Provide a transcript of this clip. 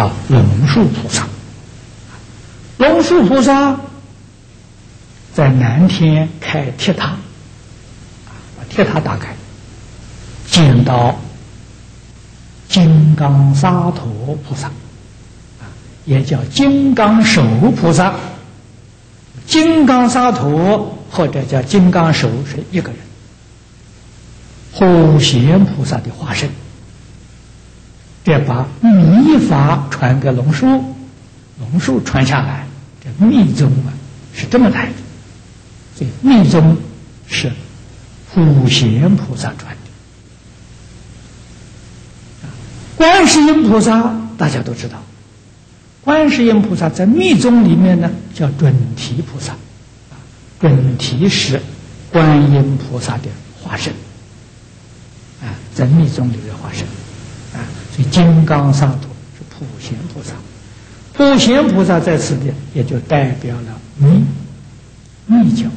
啊，龙树菩萨。龙树菩萨在南天开铁塔，把铁塔打开，见到金刚萨陀菩萨，也叫金刚手菩萨。金刚萨陀或者叫金刚手是一个人，普贤菩萨的化身。这把密法传给龙树，龙树传下来。这密宗啊，是这么来的。所以密宗是普贤菩萨传的。观世音菩萨大家都知道，观世音菩萨在密宗里面呢叫准提菩萨，准提是观音菩萨的化身，啊，在密宗里的化身，啊，金刚萨埵是普贤菩萨。普贤菩萨在此地，也就代表了密密教。